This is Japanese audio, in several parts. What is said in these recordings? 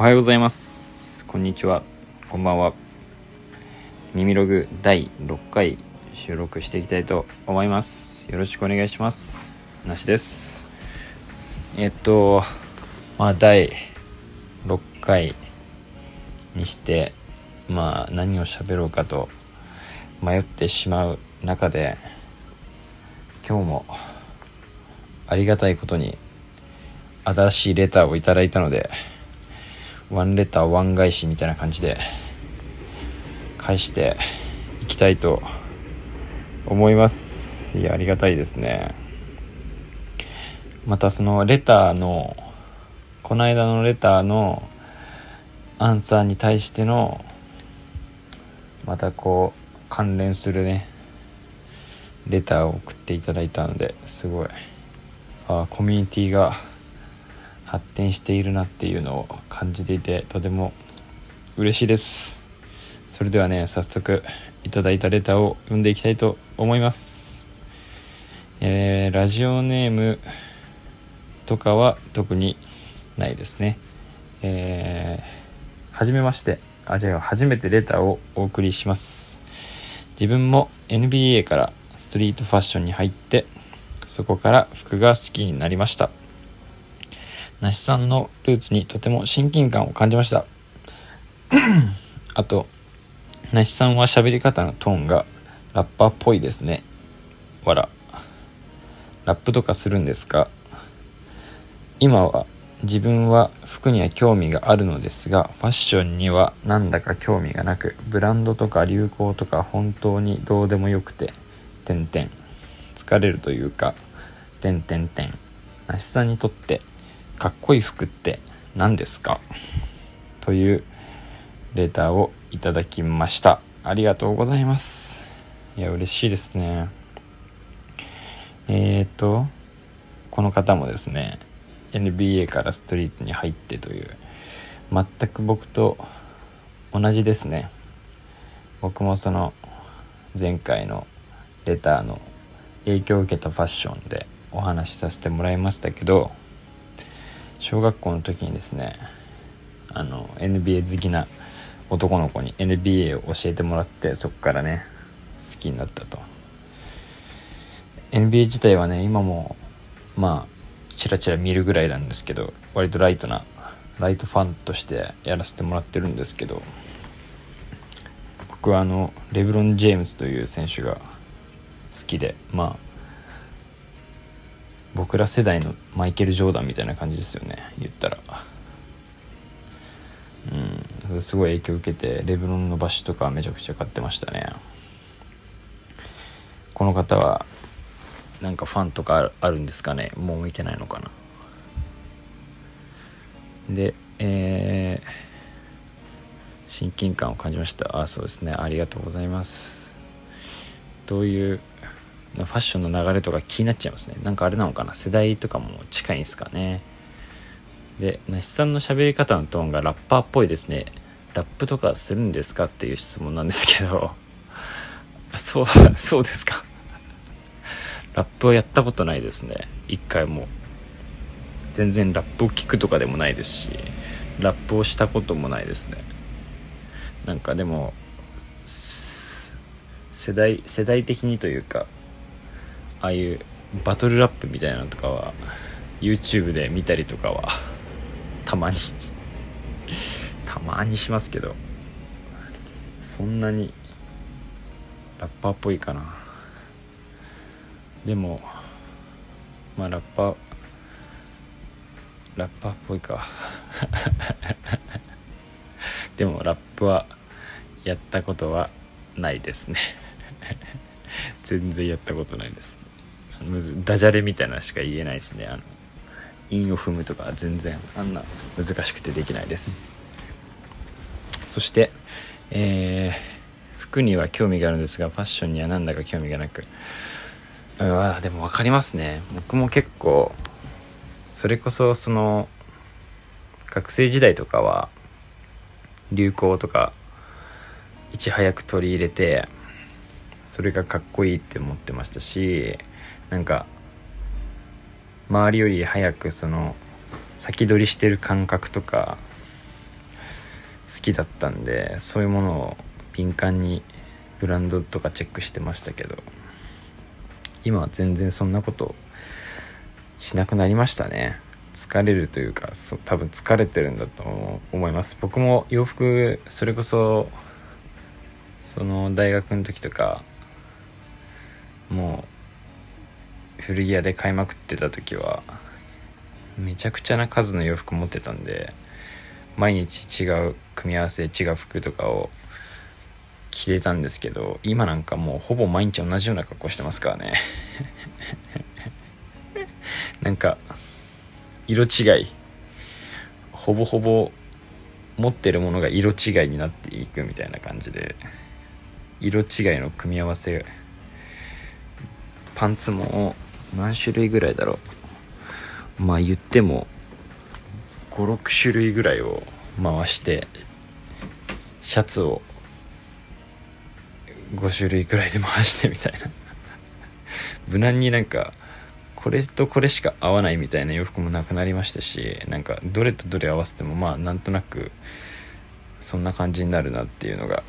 おはようございます。こんにちは。こんばんは。耳ログ第6回収録していきたいと思います。よろしくお願いします。なしです。えっとまあ第6回にしてまあ何を喋ろうかと迷ってしまう中で今日もありがたいことに新しいレターをいただいたのでワンレターワン返しみたいな感じで返していきたいと思います。いやありがたいですね。またそのレターのこの間のレターのアンサーに対してのまたこう関連するねレターを送っていただいたのですごい。あコミュニティが発展しているなっていうのを感じていてとても嬉しいです。それではね早速いただいたレターを読んでいきたいと思います。えー、ラジオネームとかは特にないですね。えー、はじめまして。あ違う初めてレターをお送りします。自分も NBA からストリートファッションに入ってそこから服が好きになりました。梨さんのルーツにとても親近感を感じました。あと梨さんは喋り方のトーンがラッパーっぽいですね。わらラップとかするんですか？今は自分は服には興味があるのですがファッションにはなんだか興味がなくブランドとか流行とか本当にどうでもよくて点々疲れるというか点々点梨さんにとってかっこいい服って何ですか？というレターをいただきました。ありがとうございます。いや嬉しいですね。えっ、ー、とこの方もですね NBA からストリートに入ってという全く僕と同じですね。僕もその前回のレターの影響を受けたファッションでお話しさせてもらいましたけど小学校の時にですねあの NBA 好きな男の子に NBA を教えてもらってそこからね好きになったと。NBA 自体はね今もまあチラチラ見るぐらいなんですけど割とライトなライトファンとしてやらせてもらってるんですけど僕はあのレブロン・ジェームズという選手が好きでまあ僕ら世代のマイケル・ジョーダンみたいな感じですよね。言ったら。うん。すごい影響受けてレブロンのバッシュとかめちゃくちゃ買ってましたね。この方はなんかファンとかあるんですかね？もう見てないのかな？でえー、親近感を感じました。あそうですね。ありがとうございます。どういうファッションの流れとか気になっちゃいますね。なんかあれなのかな？世代とかも近いんですかね。で梨さんの喋り方のトーンがラッパーっぽいですね。ラップとかするんですかっていう質問なんですけど。そうそうですか。ラップはやったことないですね。一回も。全然ラップを聞くとかでもないですしラップをしたこともないですね。なんかでも世代世代的にというかああいうバトルラップみたいなのとかは YouTube で見たりとかはたまに たまにしますけどそんなにラッパーっぽいかな。でもまあラッパーラッパーっぽいか。でもラップはやったことはないですね。全然やったことないです。ダジャレみたいなしか言えないですね。あの韻を踏むとか全然あんな難しくてできないです。そしてえー、服には興味があるんですがファッションにはなんだか興味がなく。うわでも分かりますね。僕も結構それこそその学生時代とかは流行とかいち早く取り入れてそれがかっこいいって思ってましたしなんか周りより早くその先取りしてる感覚とか好きだったんでそういうものを敏感にブランドとかチェックしてましたけど今は全然そんなことしなくなりましたね。疲れるというかそ多分疲れてるんだと思います。僕も洋服それこそその大学の時とかもう古着屋で買いまくってた時はめちゃくちゃな数の洋服持ってたんで毎日違う組み合わせ違う服とかを着てたんですけど今なんかもうほぼ毎日同じような格好してますからね。なんか色違い。ほぼほぼ持ってるものが色違いになっていくみたいな感じで色違いの組み合わせパンツも何種類ぐらいだろう。まあ言っても56種類ぐらいを回してシャツを5種類ぐらいで回してみたいな。無難になんかこれとこれしか合わないみたいな洋服もなくなりましたしなんかどれとどれ合わせてもまあなんとなくそんな感じになるなっていうのが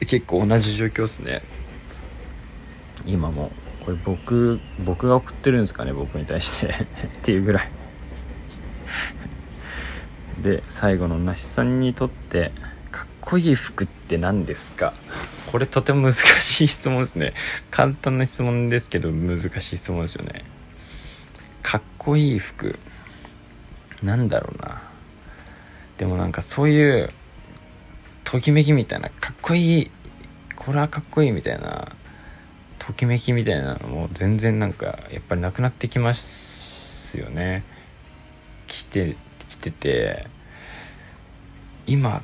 結構同じ状況ですね。今も。これ僕僕が送ってるんですかね僕に対して。っていうぐらい。で最後のなしさんにとってかっこいい服って何ですか？これとても難しい質問ですね。簡単な質問ですけど難しい質問ですよね。かっこいい服なんだろうな。でもなんかそういうときめきみたいなかっこいいこれはかっこいいみたいなときめきみたいなのも全然なんかやっぱりなくなってきますよね。来て来てて今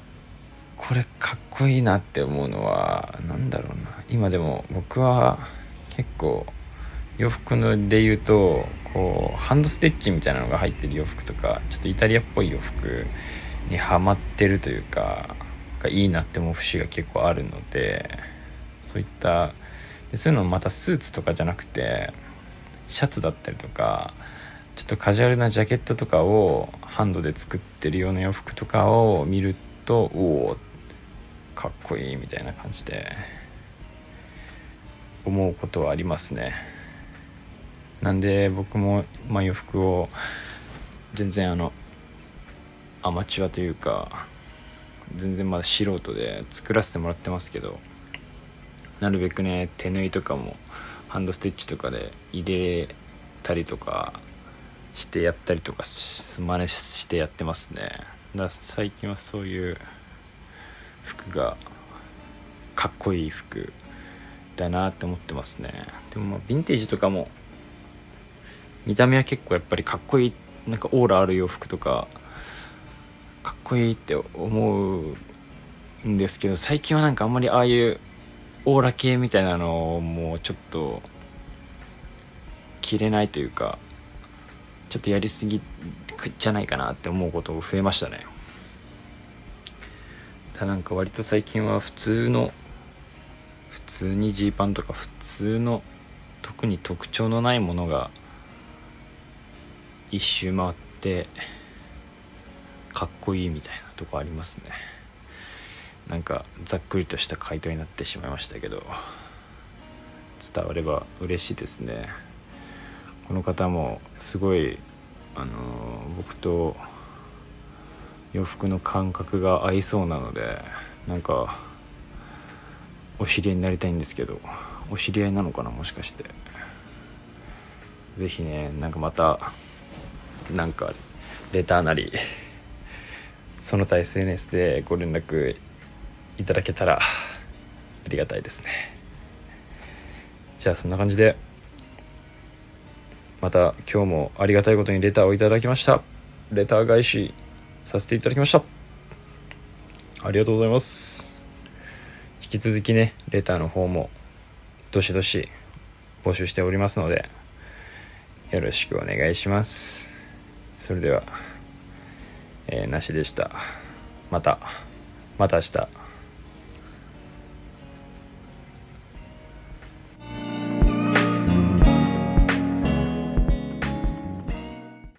これかっこいいなって思うのは何だろうな。今でも僕は結構洋服ので言うとこうハンドステッチみたいなのが入ってる洋服とかちょっとイタリアっぽい洋服にはまってるというかがいいなって思う節が結構あるのでそういったでそういうのもまたスーツとかじゃなくてシャツだったりとかちょっとカジュアルなジャケットとかをハンドで作ってるような洋服とかを見るとおおかっこいいみたいな感じで思うことはありますね。なんで僕も、まあ、洋服を全然あのアマチュアというか全然まだ素人で作らせてもらってますけどなるべくね手縫いとかもハンドステッチとかで入れたりとかしてやったりとか真似してやってますね。だ最近はそういう服がかっこいい服だなって思ってますね。でもまあヴィンテージとかも見た目は結構やっぱりかっこいいなんかオーラある洋服とかかっこいいって思うんですけど最近はなんかあんまりああいうオーラ系みたいなのをもうちょっと着れないというかちょっとやりすぎじゃないかなって思うこと増えましたね。ただなんか割と最近は普通の普通にジーパンとか普通の特に特徴のないものが一周回ってかっこいいみたいなとこありますね。なんかざっくりとした回答になってしまいましたけど伝われば嬉しいですね。この方もすごいあの僕と洋服の感覚が合いそうなのでなんかお知り合いになりたいんですけどお知り合いなのかなもしかして。是非ねなんかまたなんかレターなりその他 SNS でご連絡いただけたらありがたいですね。じゃあそんな感じでまた今日もありがたいことにレターをいただきました。レター返しさせていただきました。ありがとうございます。引き続きねレターの方もどしどし募集しておりますのでよろしくお願いします。それではえー、なしでした。またまた明日。